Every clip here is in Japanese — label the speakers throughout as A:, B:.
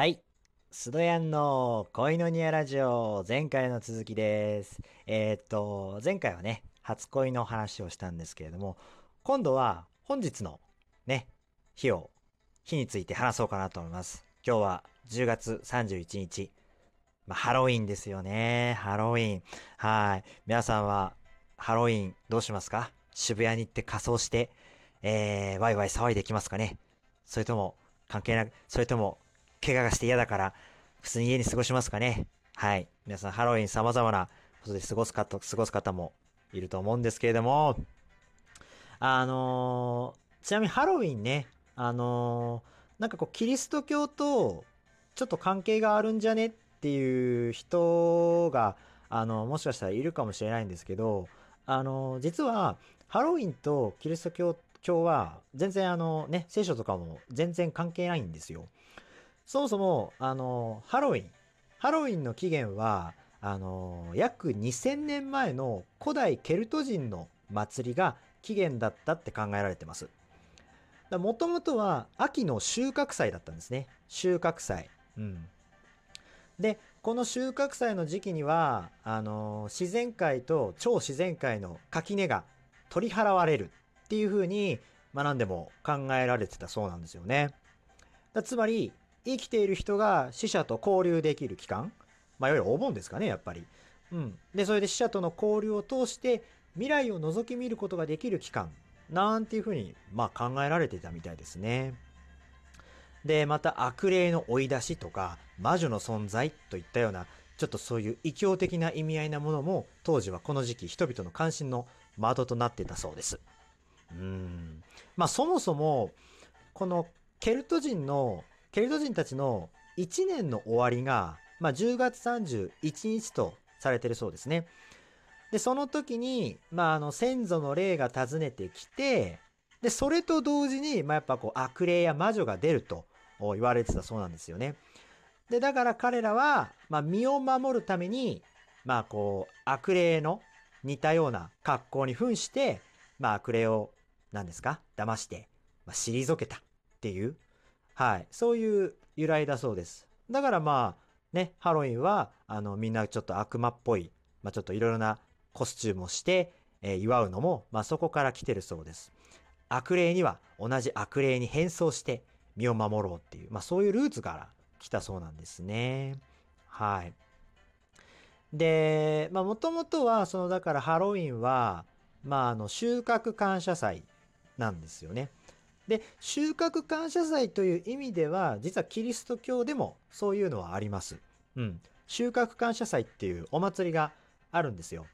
A: はい。スドヤンの恋のニアラジオ、前回の続きです。えーっと、前回はね、初恋の話をしたんですけれども、今度は本日のね、日を、日について話そうかなと思います。今日は10月31日。まあ、ハロウィンですよね。ハロウィン。はい。皆さんはハロウィンどうしますか？渋谷に行って仮装して、えー、ワイワイ騒いできますかね？それとも、関係なく、それとも、怪我がして嫌だから、普通に家に過ごしますかねはい。皆さん、ハロウィン様々なことで過ごす方、過ごす方もいると思うんですけれども、あのーちなみにハロウィンね、あのーなんかこう、キリスト教と、ちょっと関係があるんじゃねっていう人が、あの、もしかしたらいるかもしれないんですけど、あの実は、ハロウィンとキリスト教教は、全然あのね、聖書とかも全然関係ないんですよ。そもそも、あの、ハロウィン。ハロウィンの起源は、あの、約2000年前の古代ケルト人の祭りが起源だったって考えられてます。もともとは秋の収穫祭だったんですね。収穫祭。うん。で、この収穫祭の時期には、あの、自然界と超自然界の垣根が取り払われるっていう風に学んでも考えられてたそうなんですよね。だつまり、生きている人が死者と交流できる期間、まあ、いわゆるお盆ですかね、やっぱり。うん。で、それで死者との交流を通して、未来を覗き見ることができる期間、なんていうふうに、まあ、考えられてたみたいですね。で、また悪霊の追い出しとか、魔女の存在といったような、ちょっとそういう異教的な意味合いなものも、当時はこの時期人々の関心の的となってたそうです。うん。まあ、そもそも、このケルト人のケルト人たちの1年の終わりが、まあ、10月31日とされてるそうですね。で、その時に、まあ、あの、先祖の霊が訪ねてきて、で、それと同時に、まあ、やっぱこう、悪霊や魔女が出ると言われてたそうなんですよね。で、だから彼らは、まあ、身を守るために、まあ、こう、悪霊の似たような格好に扮して、まあ、悪霊を、何ですか騙して、まあ、退けたっていう、はい。そういう由来だそうです。だからまあ、ね、ハロウィンは、あの、みんなちょっと悪魔っぽい、まあちょっといろいろなコスチュームをして、えー祝うのも、まあそこから来てるそうです。悪霊には同じ悪霊に変装して身を守ろうっていう、まあそういうルーツから来たそうなんですね。はい。で、まあもともとは、そのだからハロウィンは、まああの、収穫感謝祭なんですよね。で収穫感謝祭という意味では実はキリスト教でもそういうのはあります。うん、収穫感謝祭っていうお祭りがあるんですよ。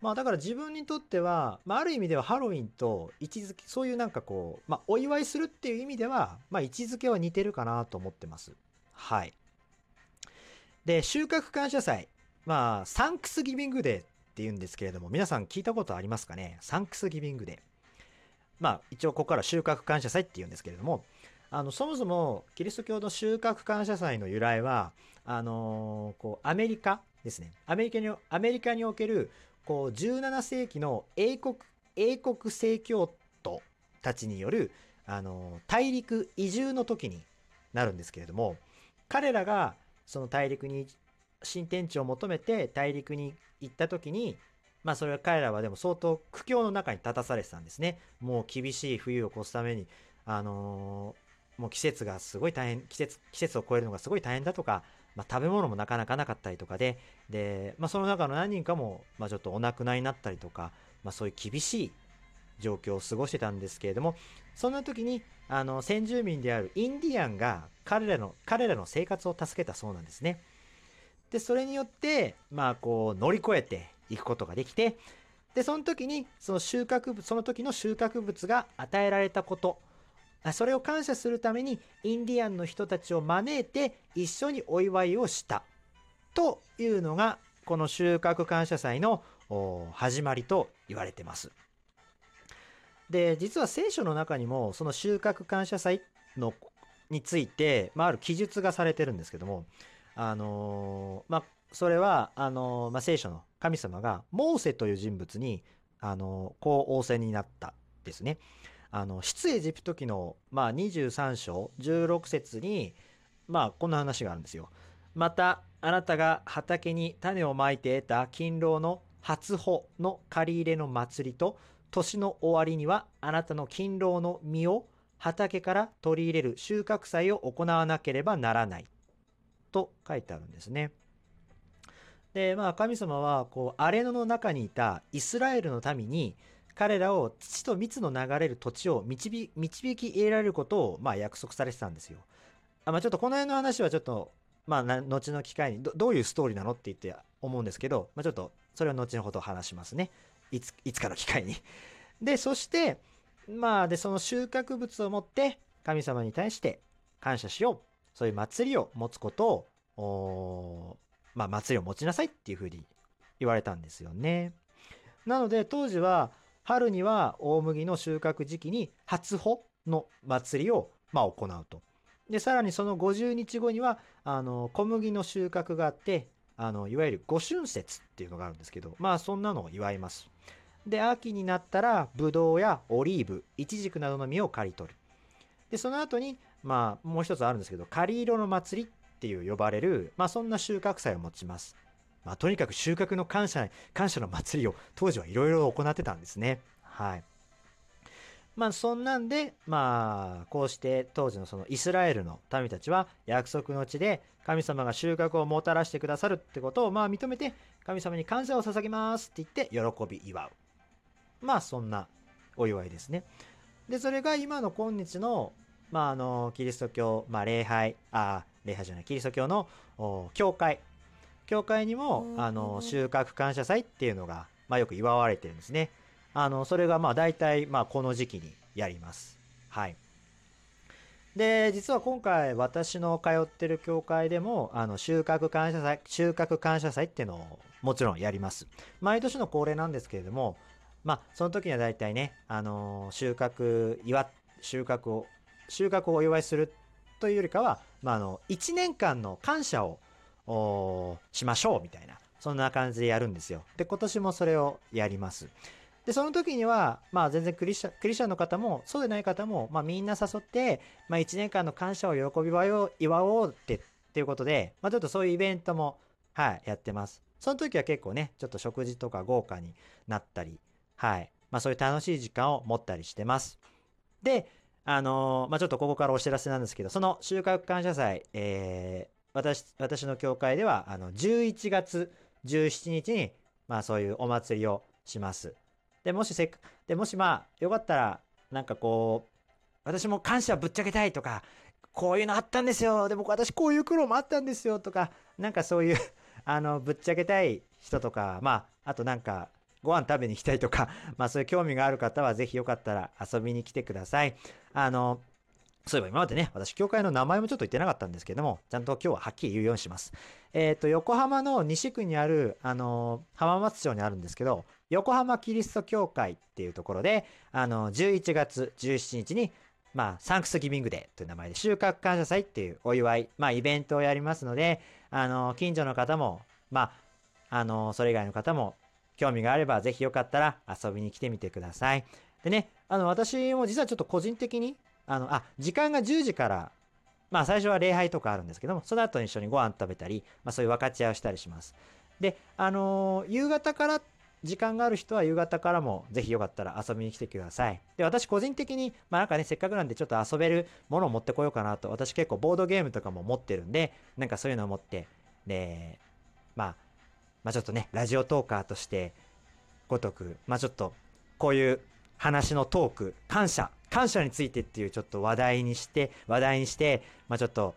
A: まあだから自分にとっては、まあ、ある意味ではハロウィンと位置づけそういうなんかこう、まあ、お祝いするっていう意味では、まあ、位置づけは似てるかなと思ってます。はい。で収穫感謝祭まあサンクスギビングデーっていうんですけれども皆さん聞いたことありますかね？サンクスギビングデー。まあ一応ここから収穫感謝祭っていうんですけれどもあのそもそもキリスト教の収穫感謝祭の由来はあのーこうアメリカですね。アメリカにアメリカにおけるこう17世紀の英国英国正教徒たちによる、あのー大陸移住の時になるんですけれども彼らがその大陸に新天地を求めて大陸に行った時にまあそれは彼らはでも相当苦境の中に立たされてたんですね。もう厳しい冬を越すために、あのーもう季節がすごい大変、季節、季節を超えるのがすごい大変だとか、まあ食べ物もなかなかなかったりとかで、で、まあその中の何人かも、まあちょっとお亡くなりになったりとか、まあそういう厳しい状況を過ごしてたんですけれども、そんな時に、あの、先住民であるインディアンが彼らの、彼らの生活を助けたそうなんですね。で、それによって、まあこう乗り越えていくことができて、で、その時に、その収穫物、その時の収穫物が与えられたこと、それを感謝するために、インディアンの人たちを招いて、一緒にお祝いをした。というのが、この収穫感謝祭の始まりと言われてます。で、実は聖書の中にも、その収穫感謝祭のについて、まあ、ある記述がされてるんですけども、あのーまあ、それは、あのーまあ、聖書の神様が、モーセという人物に、あのこう仰せになったですね。あの、出エジプト記の、まあ、23章16節に、まあ、こんな話があるんですよ。また、あなたが畑に種をまいて得た勤労の初穂の借り入れの祭りと、年の終わりにはあなたの勤労の実を畑から取り入れる収穫祭を行わなければならない。と書いてあるんですね。で、まあ神様は、こう、荒れ野の中にいたイスラエルの民に、彼らを土と蜜の流れる土地を導導き入れられることを、まあ約束されてたんですよ。あまあちょっとこの辺の話はちょっと、まあ後の機会にど、どういうストーリーなのって言って思うんですけど、まあちょっと、それは後のことを話しますね。いつ、いつかの機会に。で、そして、まあ、で、その収穫物を持って神様に対して感謝しよう。そういう祭りを持つことを、まあ、祭りを持ちなさいっていうふうに言われたんですよね。なので、当時は、春には大麦の収穫時期に初穂の祭りを、まあ、行うと。で、さらにその50日後には、あの、小麦の収穫があって、あの、いわゆる五春節っていうのがあるんですけど、まあ、そんなのを祝います。で、秋になったら、ブドウやオリーブ、イチジクなどの実を刈り取る。で、その後に、まあ、もう一つあるんですけど、刈り色の祭りっていう呼ばれる、まあ、そんな収穫祭を持ちます。まあ、とにかく収穫の感謝、感謝の祭りを当時はいろいろ行ってたんですね。はい。まあ、そんなんで、まあ、こうして当時のそのイスラエルの民たちは約束の地で神様が収穫をもたらしてくださるってことをまあ認めて神様に感謝を捧げますって言って喜び祝う。まあそんなお祝いですね。で、それが今の今日の、まああの、キリスト教、まあ礼拝、あ、礼拝じゃない、キリスト教の教会。教会にも、あの、収穫感謝祭っていうのが、まあよく祝われてるんですね。あの、それがまあ大体、まあこの時期にやります。はい。で、実は今回私の通ってる教会でも、あの、収穫感謝祭、収穫感謝祭っていうのをもちろんやります。毎年の恒例なんですけれども、まあ、その時には大体ね、あのー、収穫、祝、収穫を、収穫をお祝いするというよりかは、まあ、あの、1年間の感謝を、しましょうみたいな、そんな感じでやるんですよ。で、今年もそれをやります。で、その時には、まあ全然クリスチャン、クリスチャの方も、そうでない方も、まあみんな誘って、まあ1年間の感謝を喜びを祝おうって、っていうことで、まあちょっとそういうイベントも、はい、やってます。その時は結構ね、ちょっと食事とか豪華になったり、はい。まあそういう楽しい時間を持ったりしてます。で、あの、まあちょっとここからお知らせなんですけど、その収穫感謝祭、えー、私、私の教会では、あの、11月17日に、まあそういうお祭りをします。で、もしせっで、もしまあ、よかったら、なんかこう、私も感謝ぶっちゃけたいとか、こういうのあったんですよ。で、僕私こういう苦労もあったんですよとか、なんかそういう あの、ぶっちゃけたい人とか、まあ、あとなんか、ご飯食べに行きたいとか、まあそういう興味がある方はぜひよかったら遊びに来てください。あの、そういえば今までね、私、教会の名前もちょっと言ってなかったんですけども、ちゃんと今日ははっきり言うようにします。えっ、ー、と、横浜の西区にある、あの、浜松町にあるんですけど、横浜キリスト教会っていうところで、あの、11月17日に、まあ、サンクスギビングデーという名前で収穫感謝祭っていうお祝い、まあ、イベントをやりますので、あの、近所の方も、まあ、あの、それ以外の方も興味があればぜひよかったら遊びに来てみてください。でね、あの、私も実はちょっと個人的に、あの、あ、時間が10時から、まあ最初は礼拝とかあるんですけども、その後一緒にご飯食べたり、まあそういう分かち合いをしたりします。で、あのー、夕方から時間がある人は夕方からもぜひよかったら遊びに来てください。で、私個人的に、まあなんかね、せっかくなんでちょっと遊べるものを持ってこようかなと、私結構ボードゲームとかも持ってるんで、なんかそういうのを持って、で、まあ、まあちょっとね、ラジオトーカーとしてごとく、まあちょっと、こういう話のトーク、感謝、感謝についてっていうちょっと話題にして、話題にして、まあちょっと、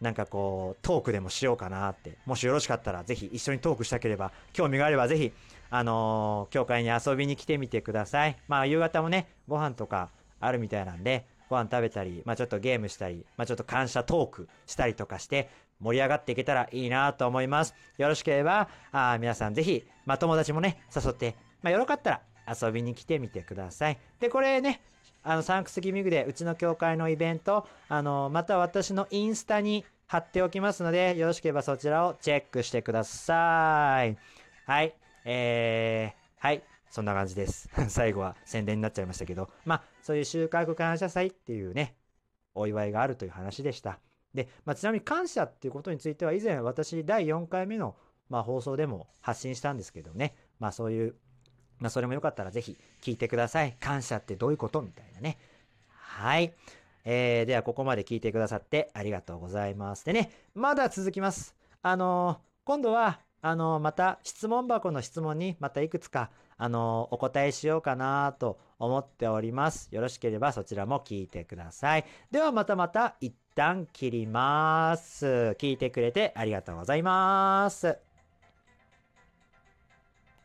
A: なんかこう、トークでもしようかなって、もしよろしかったら、ぜひ一緒にトークしたければ、興味があればぜひ、あのー、教会に遊びに来てみてください。まあ夕方もね、ご飯とかあるみたいなんで、ご飯食べたり、まあちょっとゲームしたり、まあちょっと感謝トークしたりとかして、盛り上がっていけたらいいなと思います。よろしければ、あ皆さんぜひ、まあ、友達もね、誘って、まあ、よろかったら遊びに来てみてください。で、これね、あの、サンクスギミングで、うちの教会のイベント、あの、また私のインスタに貼っておきますので、よろしければそちらをチェックしてください。はい。えー、はい。そんな感じです。最後は宣伝になっちゃいましたけど、まあ、そういう収穫感謝祭っていうね、お祝いがあるという話でした。で、まあ、ちなみに感謝っていうことについては以前私第4回目のまあ放送でも発信したんですけどね、まあそういう、まあそれもよかったらぜひ聞いてください。感謝ってどういうことみたいなね。はい。えー、ではここまで聞いてくださってありがとうございます。でね、まだ続きます。あのー、今度は、あのー、また質問箱の質問にまたいくつか、あのお答えしようかなと思っております。よろしければそちらも聞いてください。ではまたまた一旦切ります。聞いてくれてありがとうございます。